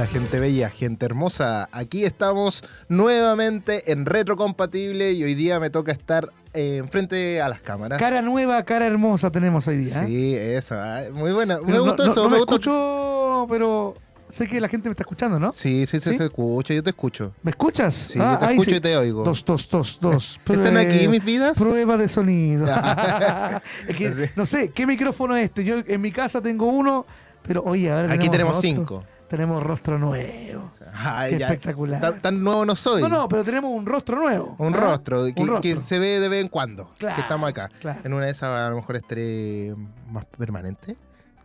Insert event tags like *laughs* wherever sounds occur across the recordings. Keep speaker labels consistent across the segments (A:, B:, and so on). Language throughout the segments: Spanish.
A: días, gente hermosa. Aquí estamos nuevamente en Retrocompatible y hoy día me toca estar eh, enfrente a las cámaras.
B: Cara nueva, cara hermosa tenemos hoy día. ¿eh?
A: Sí, eso. ah, Muy buena. Me
B: Pero
A: gustó
B: no,
A: eso.
B: no
A: me
B: me
A: gustó.
B: escucho, pero sé que la gente me está escuchando, ¿no?
A: Sí, sí, sí,
B: ¿Sí?
A: se escucha. Yo te escucho.
B: ¿Me escuchas?
A: Sí,
B: Ah,
A: yo te escucho
B: sí.
A: y te oigo.
B: Dos, dos, dos, dos. *laughs*
A: ¿Están aquí mis vidas?
B: Prueba de sonido. *laughs* *laughs* es que,
A: Sí.
B: no sé, ¿qué micrófono es este? Yo en mi casa tengo uno, pero oye, ahora
A: Aquí tenemos cinco.
B: Tenemos rostro nuevo.
A: Ay,
B: Qué
A: ya.
B: espectacular.
A: Tan, tan nuevo no soy.
B: No, no, pero tenemos un rostro nuevo.
A: Un
B: ¿ah?
A: rostro, que,
B: Un rostro.
A: que se ve de vez en cuando.
B: Claro,
A: que estamos acá.
B: claro.
A: En una de esas a lo mejor estaré más permanente.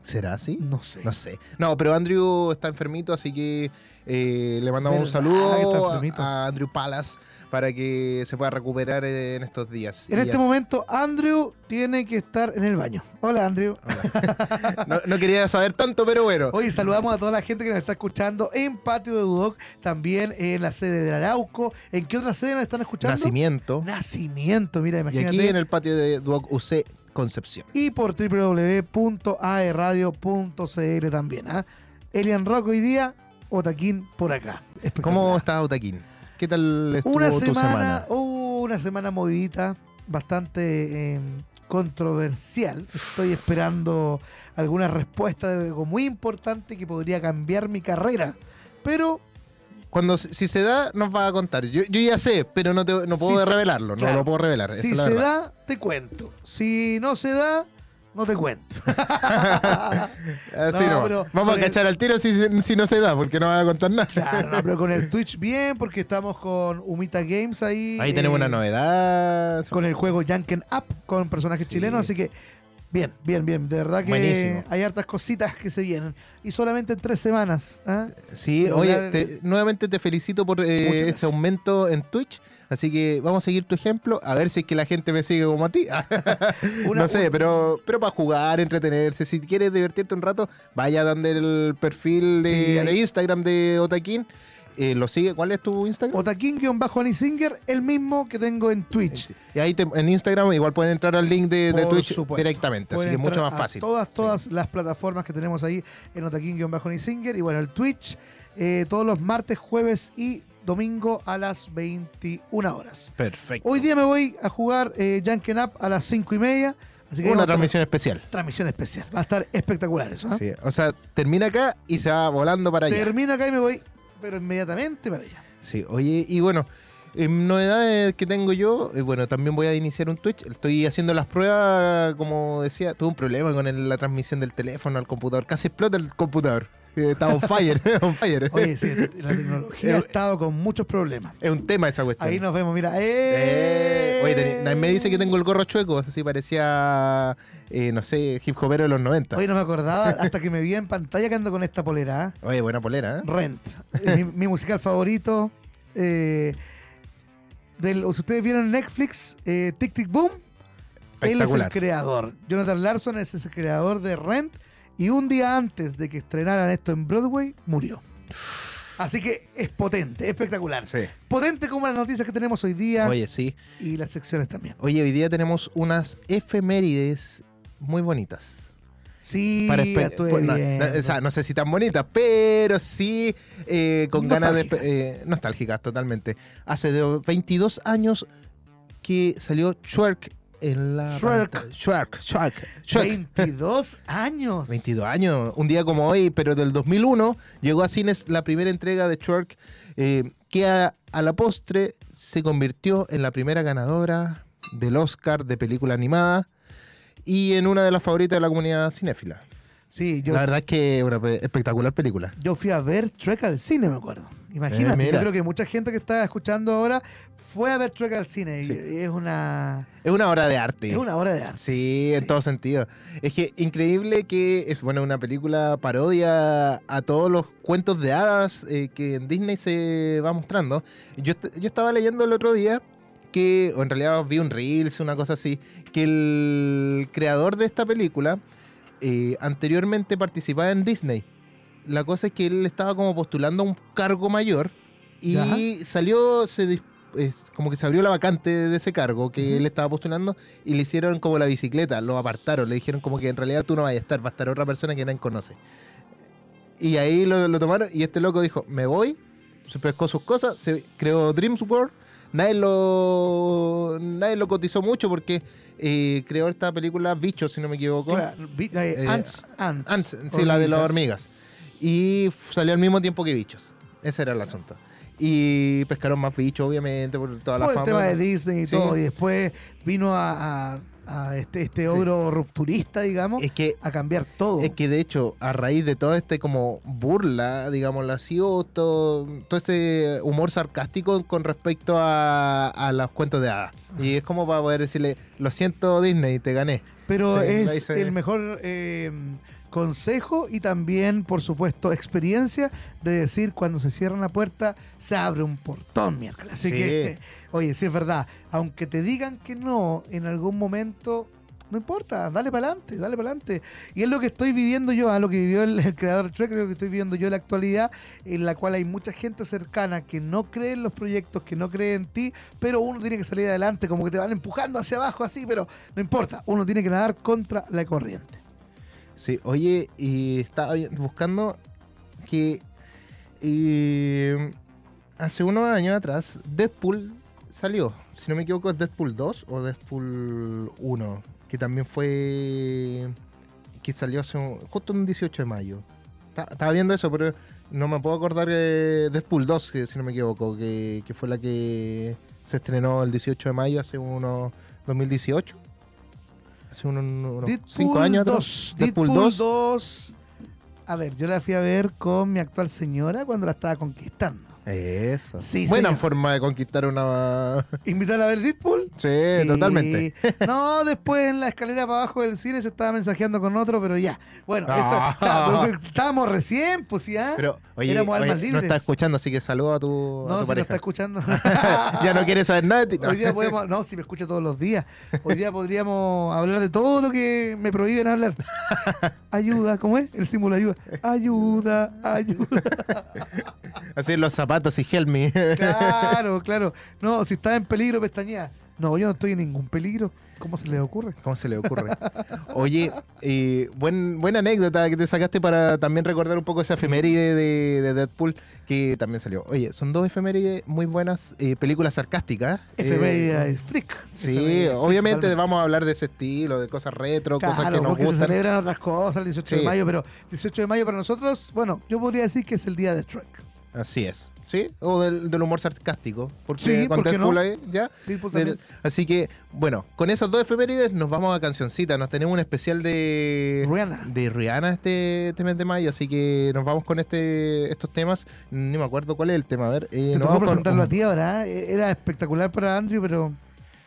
A: ¿Será así?
B: No sé.
A: No sé. No, pero Andrew está enfermito, así que eh, le mandamos un
B: ¿Verdad que
A: saludo
B: está
A: a, Andrew Palas para que se pueda recuperar en estos días.
B: En
A: Y
B: este
A: así-
B: momento, Andrew tiene que estar en el baño. Hola, Andrew. *laughs*
A: No, no quería saber tanto, pero bueno.
B: Hoy saludamos a toda la gente que nos está escuchando en Patio de Dudoc, también en la sede del Arauco. ¿En qué otra sede nos están escuchando?
A: Nacimiento.
B: Nacimiento, mira,
A: Y
B: imagínate.
A: aquí en el patio de Duoc UC Concepción.
B: Y por www.aerradio.cl también. ¿ah? Elian Rock hoy día, Otaquín por acá.
A: ¿Cómo estás, Otaquín? ¿Qué tal estuvo
B: Una
A: tu
B: semana,
A: semana?
B: uh, una semana movidita, bastante eh, controversial. Estoy esperando alguna respuesta de algo muy importante que podría cambiar mi carrera. Pero
A: Cuando si se da, nos va a contar. Yo, yo ya sé, pero no, te- no puedo
B: Si se-
A: revelarlo.
B: claro.
A: No lo puedo revelar.
B: si se
A: verdad.
B: da, te cuento. Si no se da, no te cuento. *laughs*
A: Así
B: No, pero
A: Vamos a
B: el-
A: cachar al tiro si, si no se da, porque no va a contar nada.
B: Claro, no, pero con el Twitch bien, porque estamos con Humita Games ahí.
A: Ahí tenemos
B: eh,
A: una novedad.
B: Con el juego Janken Up, con personajes
A: Sí.
B: chilenos, así que bien, bien, bien. De verdad que
A: Buenísimo.
B: hay hartas cositas que se vienen. Y solamente en tres semanas. ¿ah?
A: Sí, oye, te- nuevamente te felicito por eh, ese aumento en Twitch. Así que vamos a seguir tu ejemplo, a ver si es que la gente me sigue como a ti. *laughs*
B: Una-
A: no sé,
B: un-
A: pero, pero para jugar, entretenerse, si quieres divertirte un rato, vaya a donde el perfil de,
B: Sí,
A: Instagram de Otaquín. Eh, ¿Lo sigue? ¿Cuál es tu Instagram?
B: Otaquín-Anisinger, el mismo que tengo en Twitch.
A: Y ahí te- en Instagram igual pueden entrar al link de, Twitch
B: supuesto.
A: directamente, así que es mucho más fácil.
B: Todas, todas las plataformas que tenemos ahí en Otaquín-Anisinger. Y bueno, el Twitch eh, todos los martes, jueves y domingo a las 21 horas.
A: Perfecto.
B: Hoy día me voy a jugar eh, Janken Up a las 5 y media. Así que
A: Una transmisión especial.
B: transmisión especial. Va a estar espectacular eso.
A: Sí, o sea, termina acá y se va volando para allá.
B: Termino acá y me voy, pero inmediatamente para allá.
A: Sí, oye, y bueno, eh, novedades que tengo yo, eh, bueno, también voy a iniciar un Twitch. Estoy haciendo las pruebas, como decía, tuve un problema con el- la transmisión del teléfono al computador. Casi explota el computador. Eh, Estaba on fire, *laughs* on fire.
B: Oye, sí, la tecnología *laughs* ha estado con muchos problemas.
A: Es un tema esa cuestión.
B: Ahí nos vemos, mira.
A: Eh,
B: ¡Eh!
A: oye, nadie me dice que tengo el gorro chueco, así parecía, eh, no sé, hip hopero de los 90.
B: Hoy no me acordaba hasta que me vi en pantalla que ando con esta polera. ¿ah?
A: Oye, buena polera, ¿eh?
B: Rent. Mi, mi musical favorito. eh, del, si ustedes vieron Netflix, eh, Tic Tic Boom, él es el creador. Jonathan Larson es el creador de Rent. Y un día antes de que estrenaran esto en Broadway, murió. Así que es potente, espectacular.
A: Sí.
B: Potente como las noticias que tenemos hoy día
A: Oye, sí.
B: y las secciones también.
A: Oye, hoy día tenemos unas efemérides muy bonitas.
B: Sí,
A: Para pues, no, no, o sea, no sé si tan bonitas, pero sí eh, con ganas de...
B: Nostálgicas.
A: eh, nostálgicas, totalmente. Hace de 22 años que salió Shrek en la...
B: Shrek.
A: Shrek, Shrek, Shrek.
B: 22 años.
A: 22 años, un día como hoy, pero del 2001, llegó a cines la primera entrega de Shrek, eh, que a, a la postre se convirtió en la primera ganadora del Oscar de película animada y en una de las favoritas de la comunidad cinéfila.
B: Sí, yo,
A: La verdad es que una pe- espectacular película.
B: yo fui a ver Trek al cine, me acuerdo. Imagínate,
A: Eh,
B: yo creo que mucha gente que está escuchando ahora fue a ver Trek al cine. y-
A: Sí.
B: Y es una
A: Es una obra de arte.
B: es una obra de arte.
A: Sí, en todo sentido. Es que increíble que es bueno una película parodia a todos los cuentos de hadas eh, que en Disney se va mostrando. Yo, yo estaba leyendo el otro día que, o en realidad vi un Reels, una cosa así, que el creador de esta película eh, anteriormente participaba en Disney. La cosa es que él estaba como postulando a un cargo mayor y salió, se es como que se abrió la vacante de ese cargo que él estaba postulando y le hicieron como la bicicleta, lo apartaron, le dijeron como que en realidad tú no vas a estar, va a estar otra persona que nadie conoce. Y ahí lo, lo tomaron y este loco dijo, me voy, se pescó sus cosas, se creó Dreams World. Nadie lo, nadie lo cotizó mucho porque eh, creó esta película Bichos, si no me equivoco.
B: Claro, eh,
A: Eh,
B: ants, ants,
A: Ants, sí, la de las hormigas. Y salió al mismo tiempo que Bichos. Ese era el asunto. Y pescaron más bichos, obviamente, por toda la
B: Por el
A: fama.
B: tema de Disney y
A: Sí.
B: todo. Y después vino a, a- a este, este ogro rupturista, digamos,
A: Es que
B: a cambiar todo.
A: Es que de hecho, a raíz de todo este como burla, digámoslo así, o todo, todo ese humor sarcástico con respecto a, a los cuentos de hadas. Y es como para poder decirle, lo siento Disney, te gané.
B: Pero
A: Sí,
B: es el mejor eh, consejo y también, por supuesto, experiencia de decir cuando se cierra una puerta, se abre un portón, miércoles. Así
A: Sí.
B: que, eh, oye, sí es verdad, aunque te digan que no, en algún momento, no importa, dale para adelante, dale para adelante. Y es lo que estoy viviendo yo, a lo que vivió el, el creador de Trek, lo que estoy viviendo yo en la actualidad, en la cual hay mucha gente cercana que no cree en los proyectos, que no cree en ti, pero uno tiene que salir adelante, como que te van empujando hacia abajo así, pero no importa, uno tiene que nadar contra la corriente.
A: Sí, oye, y estaba buscando que eh, hace unos años atrás Deadpool salió. Si no me equivoco, es Deadpool 2 o Deadpool 1, que también fue. que salió hace un- justo un 18 de mayo. Ta- Estaba viendo eso, pero no me puedo acordar de Deadpool 2, que si no me equivoco, que, que fue la que se estrenó el 18 de mayo hace unos 2018. Hace unos, unos
B: Deadpool
A: cinco años atrás.
B: 2.
A: Deadpool
B: Deadpool
A: 2.
B: 2. A ver, yo la fui a ver con mi actual señora cuando la estaba conquistando.
A: Eso.
B: Sí,
A: Buena
B: señor.
A: forma de conquistar una.
B: ¿Invitar a ver Deadpool?
A: Sí, totalmente. *laughs*
B: No, después en la escalera para abajo del cine se estaba mensajeando con otro, pero ya. Bueno, eso.
A: Ah.
B: está- estábamos recién, pues ya.
A: Pero, oye,
B: Éramos
A: oye,
B: almas
A: no
B: libres.
A: está escuchando, así que saludo a tu, a
B: no,
A: tu
B: si no está escuchando. *laughs*
A: ya no quiere saber nada de ti. no. *laughs*
B: Hoy día podemos, no, si me escucha todos los días. Hoy día podríamos hablar de todo lo que me prohíben hablar. Ayuda, ¿cómo es? El símbolo ayuda. Ayuda, ayuda.
A: Así los zapatos y help me. *laughs*
B: Claro, claro. No, si está en peligro, pestañea. No, yo no estoy en ningún peligro. ¿Cómo se le ocurre?
A: ¿Cómo se le ocurre? Oye, eh, buen, buena anécdota que te sacaste para también recordar un poco esa efeméride de, de Deadpool que también salió. Oye, son dos efemérides muy buenas, eh, películas sarcásticas. eh,
B: Efeméride es freak.
A: Sí,
B: Efeméride
A: obviamente vamos a hablar de ese estilo, de cosas retro, cosas que nos
B: porque se
A: gustan.
B: celebran otras cosas el 18 de mayo, pero 18 de mayo para nosotros, bueno, yo podría decir que es el día de Trek.
A: Así es. ¿Sí? O del, del humor sarcástico. Porque
B: Sí,
A: con
B: ¿por qué no?
A: ahí, ya.
B: Deadpool
A: Del- así que, bueno, con esas dos efemérides nos vamos a cancioncita. Nos tenemos un especial de
B: Rihanna.
A: de Rihanna este, este mes de mayo. Así que nos vamos con este estos temas. Ni me acuerdo cuál es el tema. A ver, eh,
B: Te
A: nos vamos con-
B: presentarlo a ti ahora, ¿eh? Era espectacular para Andrew, pero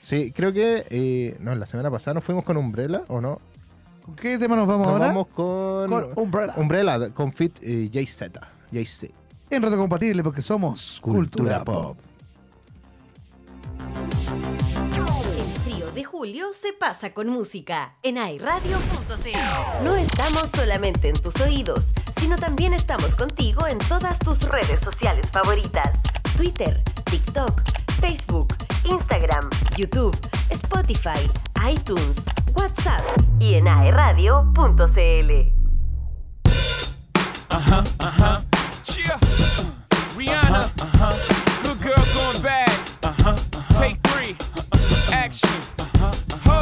A: Sí, creo que. eh, no, la semana pasada nos fuimos con Umbrella, ¿o no?
B: ¿con qué tema nos vamos
A: Nos
B: ahora?
A: vamos con.
B: Con Umbrella.
A: Umbrella, con Fit eh, Jay-Z. Jay-Z.
B: En Reto Compatible, porque somos Cultura, Pop.
C: El frío de julio se pasa con música en airadio.cl. No estamos solamente en tus oídos, sino también estamos contigo en todas tus redes sociales favoritas: Twitter, TikTok, Facebook, Instagram, YouTube, Spotify, iTunes, WhatsApp y en airadio.cl.
D: Yeah. Rihanna. Uh-huh. Good girl going bad. Uh-huh, uh-huh. Take three. Uh-huh. Action. Ho.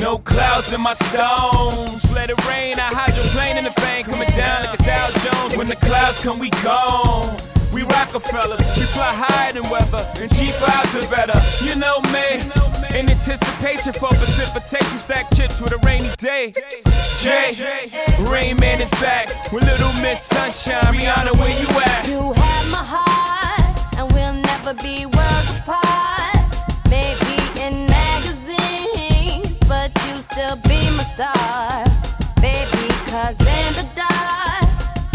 D: No clouds in my stones. Let it rain. I hydroplane in the bank. Coming down like a Dow Jones. When the clouds come, we gone. We Rockefellers, we fly higher than weather, and cheap vibes are better. You know me, in anticipation for precipitation, stack chips with a rainy day. Jay, Rain Man is back with Little Miss Sunshine. Rihanna, where you at?
E: You have my heart, and we'll never be worlds apart. Maybe in magazines, but you still be my star. Baby, cause in the dark,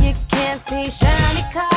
E: you can't see shiny cars.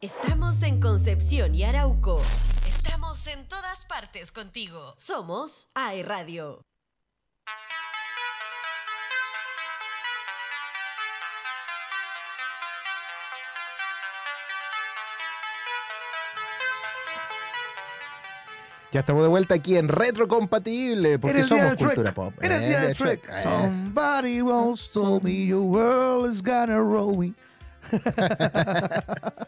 C: Estamos en Concepción y Arauco. Estamos en todas partes contigo. Somos AE Radio.
A: Ya estamos de vuelta aquí en Retrocompatible, porque somos cultura pop.
B: Era el día del
A: de
B: Trek.
A: Trek.
B: Somebody once told me your world is gonna roll me. *laughs*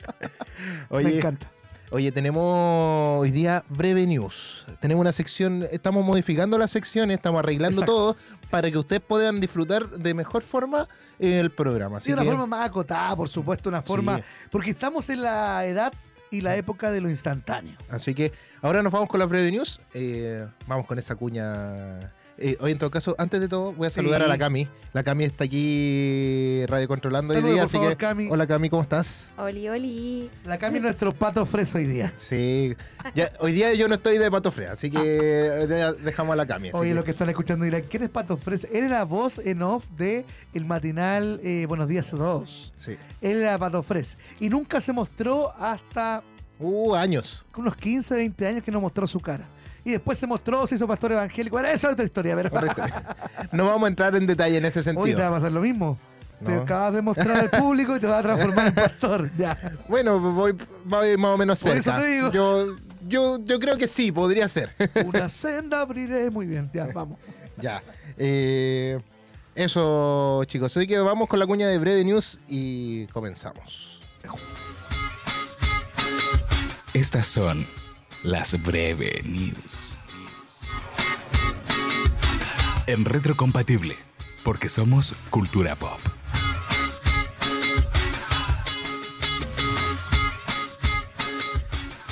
B: *laughs* Me
A: Oye,
B: encanta.
A: oye, tenemos hoy día breve news. Tenemos una sección, estamos modificando las secciones, estamos arreglando
B: Exacto.
A: todo para que ustedes puedan disfrutar de mejor forma el programa. Así
B: Sí, una
A: que-
B: forma más acotada, por supuesto, una forma.
A: Sí.
B: Porque estamos en la edad y la época de lo instantáneo.
A: Así que ahora nos vamos con las breve news. Eh, vamos con esa cuña. Eh, hoy en todo caso, antes de todo, voy a
B: Sí.
A: saludar a la Cami. La Cami está aquí radio controlando hoy día,
B: por
A: así
B: favor,
A: que.
B: Cami.
A: Hola Cami, ¿cómo estás?
F: Oli, oli.
B: La Cami es nuestro pato freso hoy día.
A: Sí. Ya, hoy día yo no estoy de pato frea, así que de- dejamos a la Cami.
B: Oye,
A: que-
B: los que están escuchando dirán, ¿quién es Pato Freso? Él era voz en off de el matinal eh, Buenos Días a Todos.
A: Sí.
B: Él era Pato Fres. Y nunca se mostró hasta
A: Uh, años.
B: unos 15, 20 años que no mostró su cara. Y después se mostró, se hizo pastor evangélico. Era esa es otra historia, pero
A: no vamos a entrar en detalle en ese
B: hoy te va a
A: sentido.
B: pasar lo mismo. Te acabas de mostrar al público y te vas a transformar en pastor. *laughs* Ya.
A: Bueno, voy, voy más o menos
B: Por eso
A: cerca.
B: te digo.
A: Yo, yo, yo creo que sí, podría ser. *laughs*
B: Una senda abriré. Muy bien, ya, vamos.
A: Ya. Eh, eso, chicos. Así que vamos con la cuña de Breve News y comenzamos.
G: Estas son las breve news. En retrocompatible, porque somos cultura pop.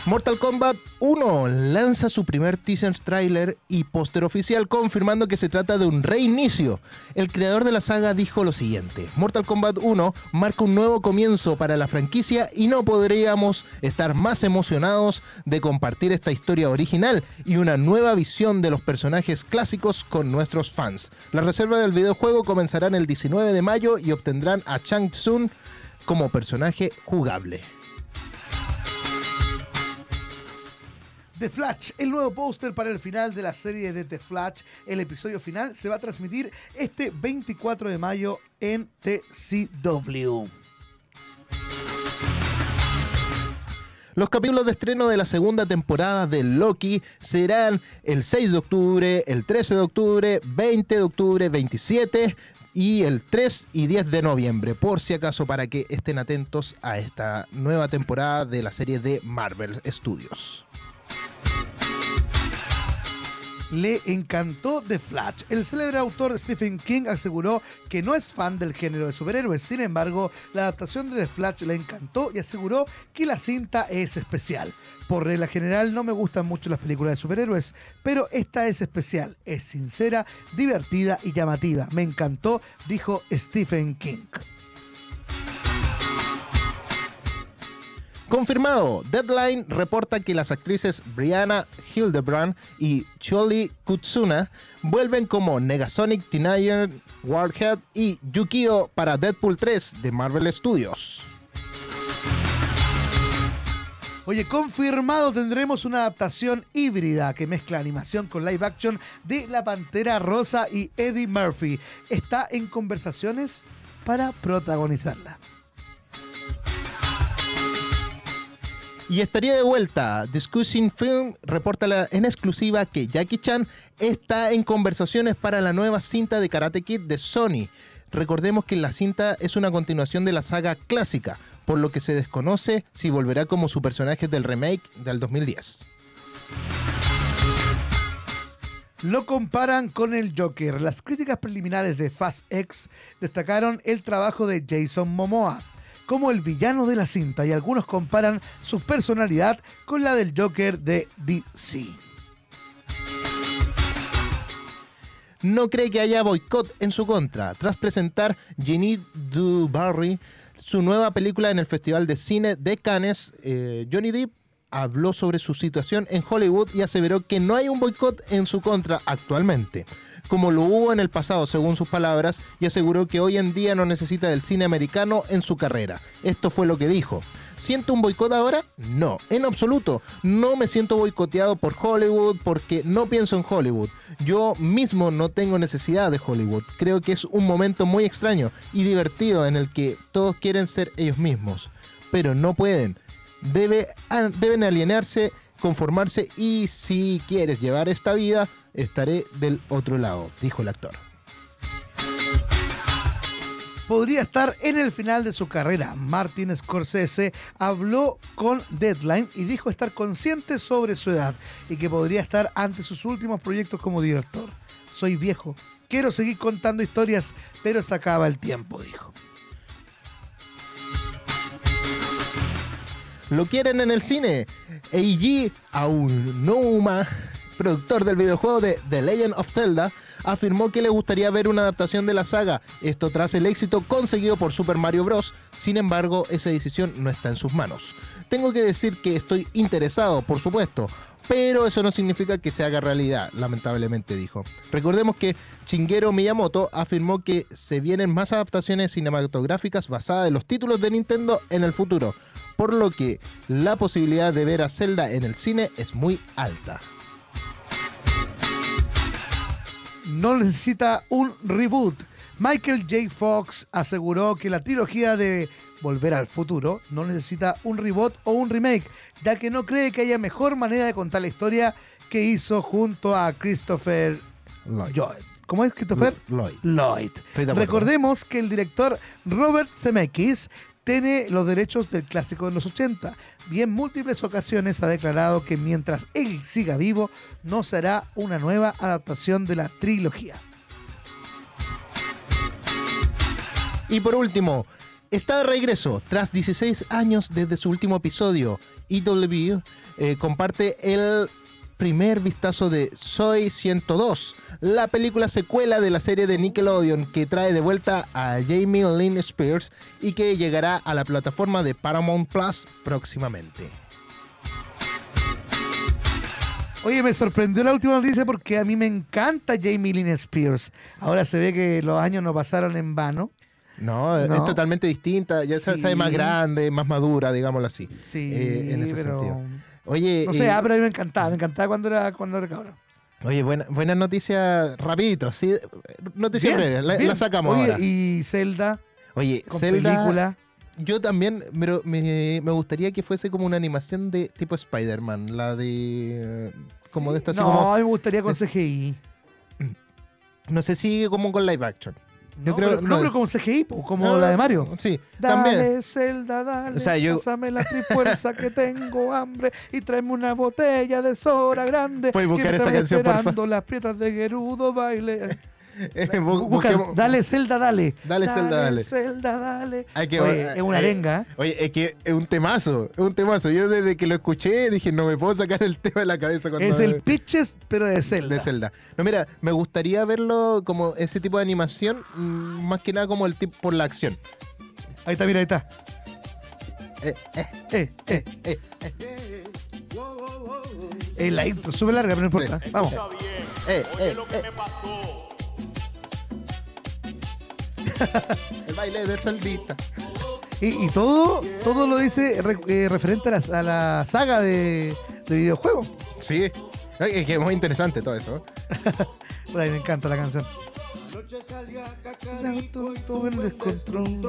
A: Mortal Kombat 1 lanza su primer teaser trailer y póster oficial confirmando que se trata de un reinicio. El creador de la saga dijo lo siguiente, Mortal Kombat 1 marca un nuevo comienzo para la franquicia y no podríamos estar más emocionados de compartir esta historia original y una nueva visión de los personajes clásicos con nuestros fans. Las reservas del videojuego comenzarán el 19 de mayo y obtendrán a Chang Tsung como personaje jugable.
B: The Flash, el nuevo póster para el final de la serie de The Flash. El episodio final se va a transmitir este 24 de mayo en TCW.
A: Los capítulos de estreno de la segunda temporada de Loki serán el 6 de octubre, el 13 de octubre, 20 de octubre, 27 y el 3 y 10 de noviembre, por si acaso, para que estén atentos a esta nueva temporada de la serie de Marvel Studios.
B: Le encantó The Flash. El célebre autor Stephen King aseguró que no es fan del género de superhéroes, sin embargo, la adaptación de The Flash le encantó y aseguró que la cinta es especial. Por regla general no me gustan mucho las películas de superhéroes, pero esta es especial, es sincera, divertida y llamativa. Me encantó, dijo Stephen King.
A: Confirmado, Deadline reporta que las actrices Brianna Hildebrand y Choli Kutsuna vuelven como Negasonic Teenager, Warhead y Yukio para Deadpool 3 de Marvel Studios.
B: Oye, confirmado tendremos una adaptación híbrida que mezcla animación con live action de La Pantera Rosa y Eddie Murphy. Está en conversaciones para protagonizarla.
A: Y estaría de vuelta. Discussing Film reporta en exclusiva que Jackie Chan está en conversaciones para la nueva cinta de Karate Kid de Sony. Recordemos que la cinta es una continuación de la saga clásica, por lo que se desconoce si volverá como su personaje del remake del 2010.
B: Lo comparan con el Joker. Las críticas preliminares de Fast X destacaron el trabajo de Jason Momoa como el villano de la cinta y algunos comparan su personalidad con la del Joker de DC.
A: no cree que haya boicot en su contra. Tras presentar Ginny Du Barry, su nueva película en el Festival de Cine de Cannes, eh, Johnny Depp habló sobre su situación en Hollywood y aseveró que no hay un boicot en su contra actualmente, como lo hubo en el pasado, según sus palabras, y aseguró que hoy en día no necesita del cine americano en su carrera. Esto fue lo que dijo. ¿Siento un boicot ahora? No, en absoluto. No me siento boicoteado por Hollywood porque no pienso en Hollywood. Yo mismo no tengo necesidad de Hollywood. Creo que es un momento muy extraño y divertido en el que todos quieren ser ellos mismos, pero no pueden. Debe, a- deben alienarse, conformarse y si quieres llevar esta vida, estaré del otro lado, dijo el actor.
B: podría estar en el final de su carrera. Martin Scorsese habló con Deadline y dijo estar consciente sobre su edad y que podría estar ante sus últimos proyectos como director. Soy viejo, quiero seguir contando historias, pero se acaba el tiempo, dijo.
A: ¿Lo quieren en el cine? Eiji Aonuma, productor del videojuego de The Legend of Zelda, afirmó que le gustaría ver una adaptación de la saga, esto tras el éxito conseguido por Super Mario Bros. Sin embargo, esa decisión no está en sus manos. Tengo que decir que estoy interesado, por supuesto, pero eso no significa que se haga realidad, lamentablemente dijo. Recordemos que Shigeru Miyamoto afirmó que se vienen más adaptaciones cinematográficas basadas en los títulos de Nintendo en el futuro, por lo que la posibilidad de ver a Zelda en el cine es muy alta.
B: no necesita un reboot. Michael J. Fox aseguró que la trilogía de Volver al Futuro no necesita un reboot o un remake, ya que no cree que haya mejor manera de contar la historia que hizo junto a Christopher
A: Lloyd.
B: Lloyd. ¿Cómo es Christopher?
A: Lloyd.
B: Lloyd. Recordemos que el director Robert Zemeckis tiene los derechos del clásico de los 80 y en múltiples ocasiones ha declarado que mientras él siga vivo no será una nueva adaptación de la trilogía.
A: Y por último, está de regreso tras 16 años desde su último episodio. EW eh, comparte el primer vistazo de Soy 102, la película secuela de la serie de Nickelodeon que trae de vuelta a Jamie Lynn Spears y que llegará a la plataforma de Paramount Plus próximamente.
B: Oye, me sorprendió la última noticia porque a mí me encanta Jamie Lynn Spears. Ahora se ve que los años no pasaron en vano.
A: No,
B: No.
A: es totalmente distinta, ya se
B: Sí.
A: sabe más grande, más madura, digámoslo así.
B: Sí,
A: eh, en ese
B: pero...
A: sentido. Oye,
B: No sé,
A: eh,
B: ah, pero a mí me encantaba, me encantaba cuando era, cuando era cabrón.
A: Oye, buena, buenas noticias, rapidito, sí. Noticias breves, la, sacamos
B: Oye,
A: ahora.
B: y Zelda,
A: Oye,
B: con
A: Zelda,
B: película.
A: yo también, pero me, me gustaría que fuese como una animación de tipo Spider-Man, la de... eh, Como de esta
B: no,
A: como-
B: me gustaría con CGI.
A: No sé si como con live action. Yo
B: no,
A: creo-
B: pero,
A: no.
B: no, pero con CGI, como
A: Ah,
B: la de Mario.
A: Sí,
B: Dale,
A: también.
B: Zelda, dale,
A: O sea, yo-
B: pásame la trifuerza que tengo hambre y tráeme una botella de soda grande.
A: Puedes buscar esa canción, porfa.
B: esperando las prietas de Gerudo baile.
A: Eh, bu-
B: Busca,
A: busquemos-
B: dale, Zelda, dale.
A: Dale, Zelda, dale.
B: Zelda, dale.
A: Hay que-
B: Oye, es una
A: eh,
B: arenga.
A: Oye, es que es un temazo, es un temazo. Yo desde que lo escuché dije, no me puedo sacar el tema de la cabeza cuando
B: Es el *laughs* Pitches, pero de Zelda.
A: de Zelda. No, mira, me gustaría verlo como ese tipo de animación, mm, más que nada como el tipo por la acción.
B: Ahí está, mira, ahí está.
A: Eh, eh,
B: Eh, eh.
A: eh.
B: Eh, la intro, sube larga, pero no importa. Vamos.
A: Eh, eh, eh. El baile del Zeldita.
B: Y, y todo, todo lo dice re- eh, referente a la, a la saga de, de videojuegos.
A: Sí. Es que es muy interesante todo eso. *laughs*
B: Ay, me encanta la canción.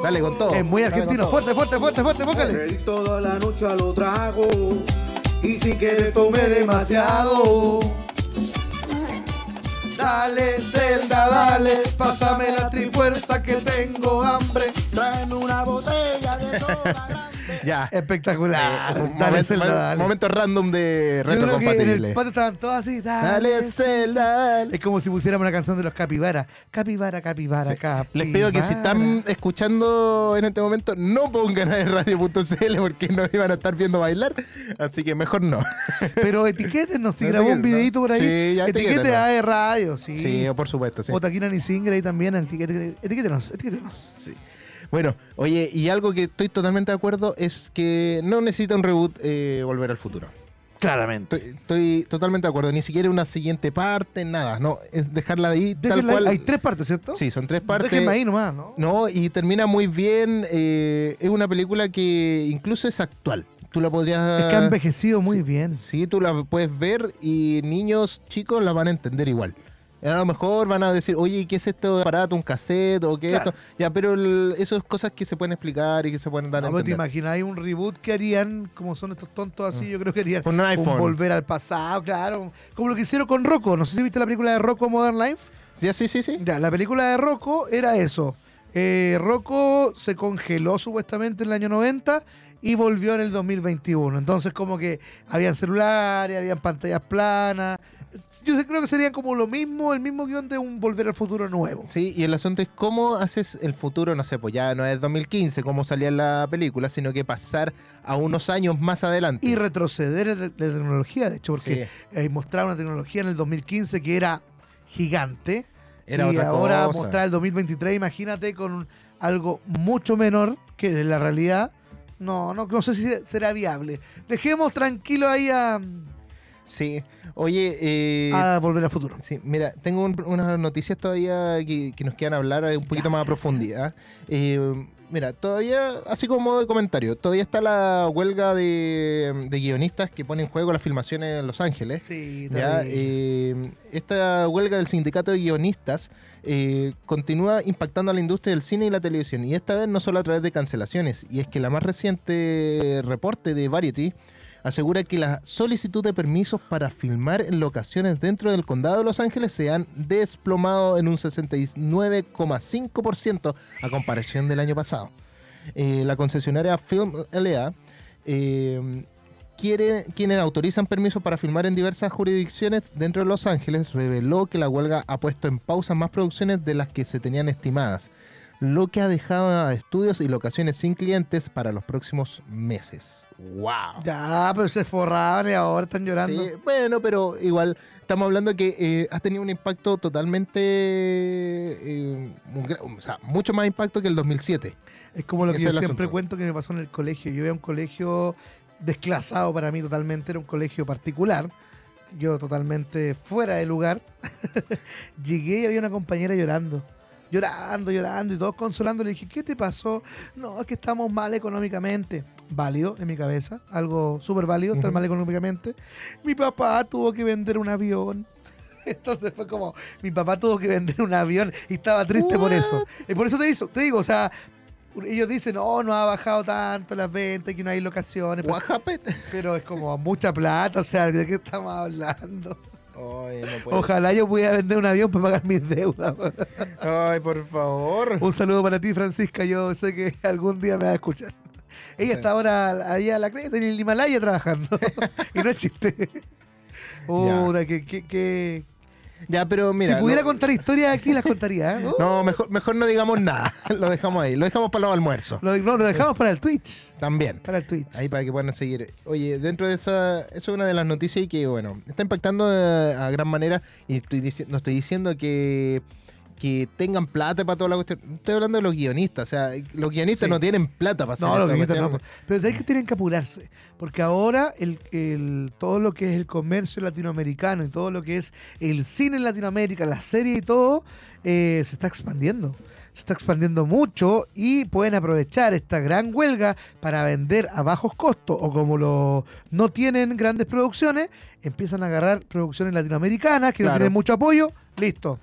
A: Dale con todo.
B: Es muy argentino. Fuerte, fuerte, fuerte, fuerte, póngale.
F: Toda la noche a lo trago. Y si quieres tome
B: Tome demasiado. Dale, Zelda, dale, pásame la trifuerza que tengo hambre.
F: Tráeme una botella de soda. *laughs*
A: Ya.
B: Espectacular.
A: Eh, un
B: dale,
A: momento,
B: Zelda, dale.
A: momento random de
B: Yo creo que en el
A: retrocompatible.
B: patio estaban todos así. Dale,
A: Dale, Zelda. dale.
B: Es como si pusiéramos una canción de los capibara. Capibara, capibara, capibara.
A: Les pido que si están escuchando en este momento, no pongan a radio.cl porque no iban a estar viendo bailar. Así que mejor no.
B: Pero etiquétenos, si *laughs*
A: No
B: grabó un videito por ahí.
A: Sí, ya
B: etiquete
A: etiquétenos.
B: a E Sí.
A: Sí, por supuesto, sí.
B: O Taquina ni Singer ahí también. Etiquétenos, etiquétenos.
A: Sí. Bueno, oye, y algo que estoy totalmente de acuerdo es que no necesita un reboot eh, Volver al Futuro.
B: Claramente.
A: Estoy, estoy totalmente de acuerdo. Ni siquiera una siguiente parte, nada. No, es dejarla ahí tal cual.
B: Hay tres partes, ¿cierto?
A: Sí, son tres partes.
B: Déjenme ahí nomás, ¿no?
A: No, y termina muy bien. eh, es una película que incluso es actual. Tú la podrías.
B: Es que ha envejecido muy
A: sí,
B: bien.
A: Sí, tú la puedes ver y niños chicos la van a entender igual. A lo mejor van a decir, oye, ¿qué es esto aparato? ¿Un cassette? ¿O qué es esto? Ya, pero el- eso es cosas que se pueden explicar y que se pueden dar a
B: No, te
A: entender.
B: imaginas, hay un reboot que harían, como son estos tontos así, yo creo que harían
A: Con un iPhone.
B: volver al pasado, claro. Como lo que hicieron con Rocco. No sé si viste la película de Rocco Modern Life.
A: Ya, sí, sí, sí.
B: Ya, la película de Rocco era eso. Eh, Rocco se congeló supuestamente en el año 90 y volvió en el 2021. Entonces como que habían celulares, habían pantallas planas. Yo creo que serían como lo mismo, el mismo guion de un Volver al Futuro nuevo.
A: Sí, y el asunto es cómo haces el futuro, no sé, pues ya no es 2015 como salía la película, sino que pasar a unos años más adelante.
B: Y retroceder de, de tecnología, de hecho, porque eh, mostraron una tecnología en el 2015 que era gigante.
A: Era
B: y
A: otra
B: ahora
A: cosa.
B: mostrar el 2023, imagínate, con algo mucho menor que la realidad. No, no, no sé si será viable. Dejemos tranquilo ahí a,
A: Sí. Oye, eh,
B: a Volver al Futuro.
A: sí, mira, tengo un- unas noticias todavía que, que nos quieran hablar eh, un poquito más a profundidad. Eh, mira, todavía, así como de comentario, todavía está la huelga de, de guionistas que ponen en juego las filmaciones en Los Ángeles.
B: Sí,
A: Ya, eh, esta huelga del sindicato de guionistas eh, continúa impactando a la industria del cine y la televisión, y esta vez no solo a través de cancelaciones, y es que la más reciente reporte de Variety asegura que la solicitud de permisos para filmar en locaciones dentro del condado de Los Ángeles se han desplomado en un 69,5% a comparación del año pasado. Eh, la concesionaria Film LA eh, quiere, quienes autorizan permisos para filmar en diversas jurisdicciones dentro de Los Ángeles, reveló que la huelga ha puesto en pausa más producciones de las que se tenían estimadas, lo que ha dejado a estudios y locaciones sin clientes para los próximos meses. ¡Wow!
B: Ya, pero se forraban y ahora están llorando.
A: Sí, bueno, pero igual estamos hablando que eh, ha tenido un impacto totalmente, eh, un o sea, mucho más impacto que el 2007.
B: Es como lo que
A: Ese
B: yo siempre
A: asunto.
B: cuento que me pasó en el colegio. Yo iba a un colegio desclasado para mí totalmente, era un colegio particular. Yo totalmente fuera de lugar. *laughs* Llegué y había una compañera llorando. Llorando, llorando y todos consolando. Le dije, ¿qué te pasó? No, es que estamos mal económicamente. Válido en mi cabeza, algo súper válido, estar mal económicamente. Mi papá tuvo que vender un avión. *laughs* Entonces fue como, mi papá tuvo que vender un avión y estaba triste por eso. Y por eso te, hizo, te digo, o sea, ellos dicen, oh, no ha bajado tanto las ventas, que no hay locaciones. Pero, pero es como mucha plata, o sea, ¿de qué estamos hablando?
A: Ay, no puedo.
B: Ojalá yo pudiera vender un avión para pagar mis deudas.
A: Ay, por favor.
B: Un saludo para ti, Francisca. Yo sé que algún día me va a escuchar. Ella está ahora allá a la creta en el Himalaya trabajando. *laughs* y no es chiste. Puta, que, que, que-
A: Ya, pero mira.
B: si pudiera
A: no,
B: contar historias aquí, las contaría. ¿eh? Uh,
A: no, mejor, mejor no digamos nada. *laughs* Lo dejamos ahí. Lo dejamos para los almuerzos.
B: Lo, no, lo dejamos para el Twitch.
A: También.
B: Para el Twitch.
A: Ahí para que puedan seguir. Oye, dentro de esa, eso es una de las noticias y que, bueno, está impactando eh, a, gran manera. Y estoy no estoy diciendo que, que tengan plata para toda la cuestión. Estoy hablando de los guionistas. O sea, los guionistas
B: Sí.
A: no tienen plata para hacer
B: No, los guionistas no.
A: cuestión.
B: Pero es que tienen que apurarse. Porque ahora el, el- todo lo que es el comercio latinoamericano y todo lo que es el cine en Latinoamérica, la serie y todo, eh, se está expandiendo. Se está expandiendo mucho y pueden aprovechar esta gran huelga para vender a bajos costos o como lo, no tienen grandes producciones, empiezan a agarrar producciones latinoamericanas que no tienen mucho apoyo, listo.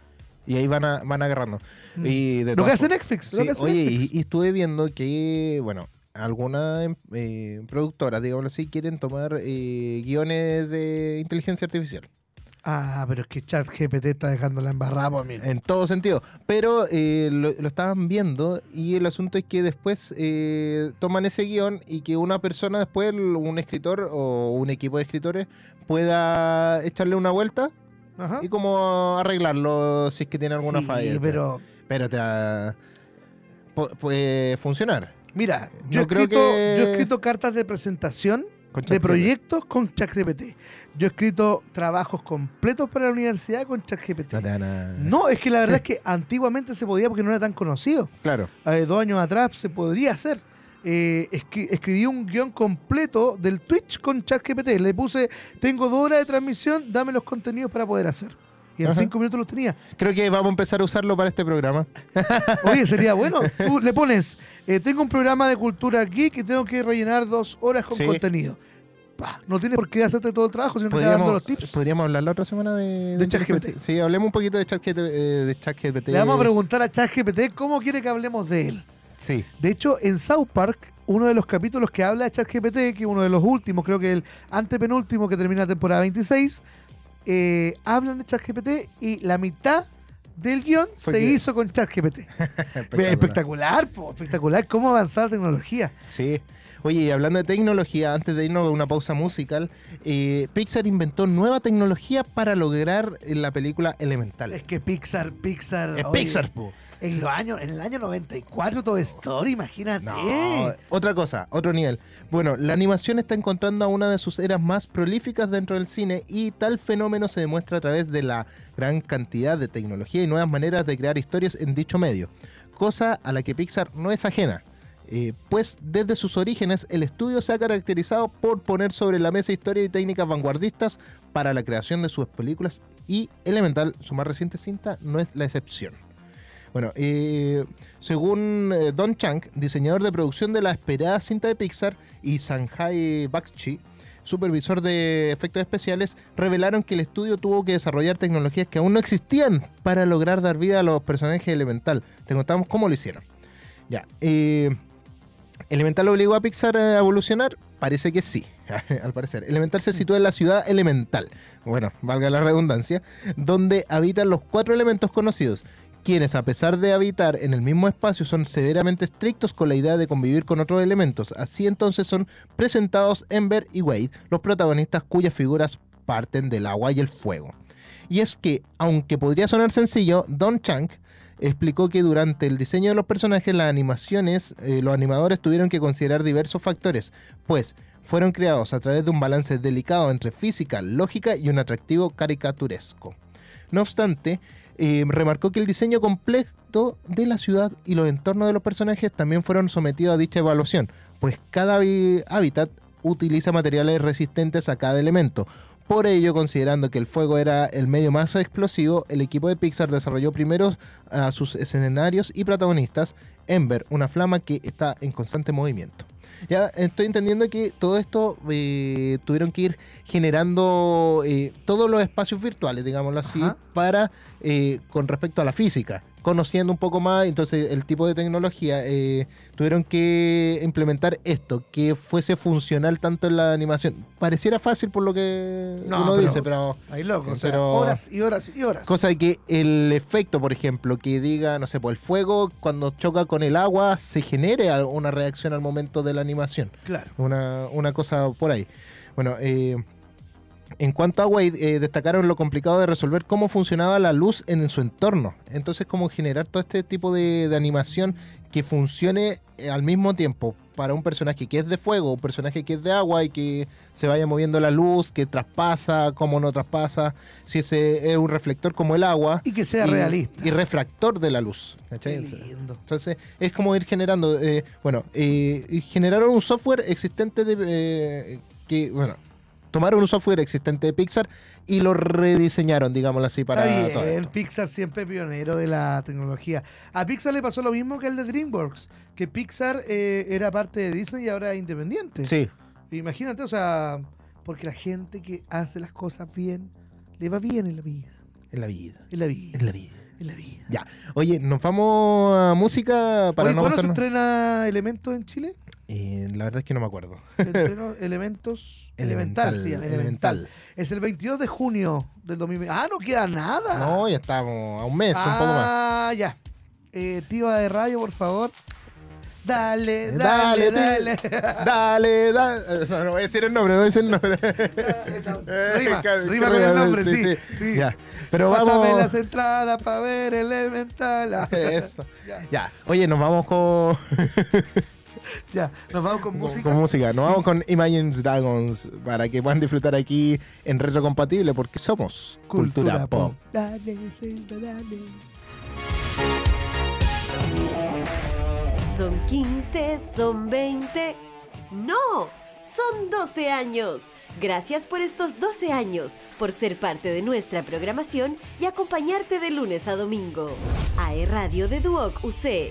A: Y ahí van, a- van agarrando.
B: Mm.
A: Y de
B: Lo que hace Netflix. lo que hace
A: oye,
B: Netflix.
A: y, y estuve viendo que, bueno, algunas eh, productoras, digámoslo así, quieren tomar eh, guiones de inteligencia artificial.
B: Ah, pero es que ChatGPT está dejando la embarrada, pues, mira.
A: En todo sentido. Pero eh, lo, lo estaban viendo y el asunto es que después eh, toman ese guion y que una persona después, un escritor o un equipo de escritores, pueda echarle una vuelta
B: Ajá.
A: y como arreglarlo si es que tiene alguna
B: Sí,
A: falla.
B: pero
A: Pero te va- puede funcionar.
B: Mira, yo,
A: No
B: he escrito,
A: que-
B: yo he escrito cartas de presentación de proyectos con ChatGPT. Yo he escrito trabajos completos para la universidad con ChatGPT.
A: No
B: es que la verdad es que *laughs* antiguamente se podía porque no era tan conocido.
A: Claro.
B: Eh, dos años atrás se podría hacer. Eh, escri- escribí un guion completo del Twitch con ChatGPT. Le puse, tengo dos horas de transmisión, dame los contenidos para poder hacer. Y en
A: Ajá.
B: cinco minutos los tenía.
A: Creo que vamos a empezar a usarlo para este programa. *laughs*
B: Oye, sería bueno. *laughs* Tú le pones, eh, tengo un programa de cultura geek y tengo que rellenar dos horas con
A: Sí.
B: contenido. Pa, no tiene por qué hacerte todo el trabajo, sino va dando
A: Podríamos,
B: los tips.
A: podríamos hablar la otra semana de,
B: De ChatGPT.
A: inteligencia. Sí, hablemos un poquito de ChatGPT. eh, de ChatGPT.
B: Le vamos a preguntar a ChatGPT cómo quiere que hablemos de él.
A: Sí.
B: De hecho, en South Park, uno de los capítulos que habla de ChatGPT, que es uno de los últimos, creo que el antepenúltimo que termina la temporada 26, eh, hablan de ChatGPT y la mitad del guion
A: Fue
B: se
A: que-
B: hizo con ChatGPT. *laughs*
A: Espectacular.
B: espectacular, po, espectacular. ¿Cómo avanzar la tecnología?
A: Sí. Oye, y hablando de tecnología, antes de irnos a una pausa musical, eh, Pixar inventó nueva tecnología para lograr eh, la película Elemental.
B: Es que Pixar, Pixar.
A: Es
B: oye,
A: Pixar, po.
B: En, los años, en el año 94, Toy Story, imagínate.
A: No, otra cosa, otro nivel. Bueno, la animación está encontrando a una de sus eras más prolíficas dentro del cine y tal fenómeno se demuestra a través de la gran cantidad de tecnología y nuevas maneras de crear historias en dicho medio, cosa a la que Pixar no es ajena. Eh, pues desde sus orígenes el estudio se ha caracterizado por poner sobre la mesa historias y técnicas vanguardistas para la creación de sus películas y Elemental, su más reciente cinta, no es la excepción. Bueno, eh, según eh, Don Chang, diseñador de producción de la esperada cinta de Pixar, y Sanjay Bakshi, supervisor de efectos especiales, revelaron que el estudio tuvo que desarrollar tecnologías que aún no existían para lograr dar vida a los personajes elemental. Te contamos cómo lo hicieron. Ya, eh, ¿Elemental obligó a Pixar a evolucionar? Parece que sí, *laughs* al parecer. Elemental se sitúa en la ciudad elemental, bueno, valga la redundancia, donde habitan los cuatro elementos conocidos, quienes a pesar de habitar en el mismo espacio son severamente estrictos con la idea de convivir con otros elementos. Así entonces son presentados Ember y Wade, los protagonistas cuyas figuras parten del agua y el fuego. Y es que, aunque podría sonar sencillo, Don Chang explicó que durante el diseño de los personajes, las animaciones, eh, los animadores tuvieron que considerar diversos factores, pues fueron creados a través de un balance delicado entre física, lógica y un atractivo caricaturesco. No obstante, eh, remarcó que el diseño completo de la ciudad y los entornos de los personajes también fueron sometidos a dicha evaluación, pues cada hábitat utiliza materiales resistentes a cada elemento. Por ello, considerando que el fuego era el medio más explosivo, el equipo de Pixar desarrolló primero a sus escenarios y protagonistas, Ember, una flama que está en constante movimiento. Ya estoy entendiendo que todo esto eh, tuvieron que ir generando eh, todos los espacios virtuales, digámoslo así,
B: Ajá.
A: para eh, con respecto a la física, conociendo un poco más, entonces el tipo de tecnología, eh, tuvieron que implementar esto, que fuese funcional tanto en la animación. Pareciera fácil por lo que
B: No,
A: uno
B: pero-
A: dice, pero
B: Ahí loco, o sea,
A: Pero-
B: horas y horas y horas.
A: cosa de que el efecto, por ejemplo, que diga, no sé, pues el fuego cuando choca con el agua se genere una reacción al momento de la animación.
B: Claro.
A: Una, una cosa por ahí. Bueno, eh, en cuanto a Wade, eh, destacaron lo complicado de resolver cómo funcionaba la luz en su entorno. Entonces, cómo generar todo este tipo de, de animación que funcione eh, al mismo tiempo para un personaje que es de fuego, un personaje que es de agua y que se vaya moviendo la luz, que traspasa, cómo no traspasa, si ese es un reflector como el agua.
B: Y que sea
A: y-
B: realista.
A: Y refractor de la luz.
B: Qué
A: ¿cachai?
B: lindo.
A: Entonces, es como ir generando. eh, bueno, eh, y generaron un software existente de. eh, que, bueno, tomaron un software existente de Pixar y lo rediseñaron, digámoslo así, para
B: Está
A: todo esto.
B: Pixar siempre pionero de la tecnología. A Pixar le pasó lo mismo que el de DreamWorks, que Pixar eh, era parte de Disney y ahora es independiente.
A: Sí,
B: Imagínate, o sea, porque la gente que hace las cosas bien, le va bien en la vida.
A: en la vida.
B: En la vida.
A: En la vida.
B: En la vida.
A: Ya. Oye, nos vamos a música para
B: Oye,
A: no
B: ¿Cuándo se
A: pasarnos-
B: estrena Elementos en Chile?
A: Eh, la verdad es que no me acuerdo. *laughs*
B: Se estrenó *laughs* Elementos. Elemental, sí, Elemental. Es el 22 de junio del 2020. Ah, no queda nada.
A: No, ya estamos a un mes, un poco más.
B: Ah, ya. Eh, tío de radio, por favor. Dale, dale, dale.
A: tío. Dale, *laughs* dale. No, no voy a decir el nombre, no voy a decir el nombre.
B: rima, rima con el nombre, sí.
A: sí.
B: sí.
A: Ya. Pero
B: Pásame
A: vamos.
B: las entradas para ver Elemental. Ah,
A: Eso.
B: Ya.
A: Ya. Oye, nos vamos con, *laughs*
B: Ya, nos vamos con
A: con-
B: música.
A: con música. Nos
B: Sí.
A: vamos con Imagine Dragons para que puedan disfrutar aquí en Retrocompatible porque somos Cultura, Pop.
B: Dale, Zelda, dale.
C: ¿Son 15? ¿Son 20? No, son 12 años. Gracias por estos 12 años, por ser parte de nuestra programación y acompañarte de lunes a domingo. AE Radio de Duoc UC.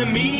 H: Enemy.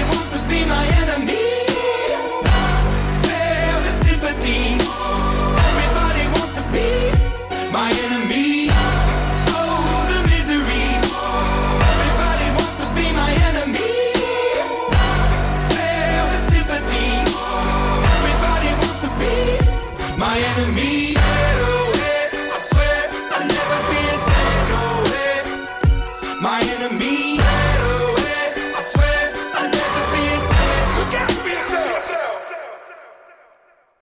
H: wants to be my enemy.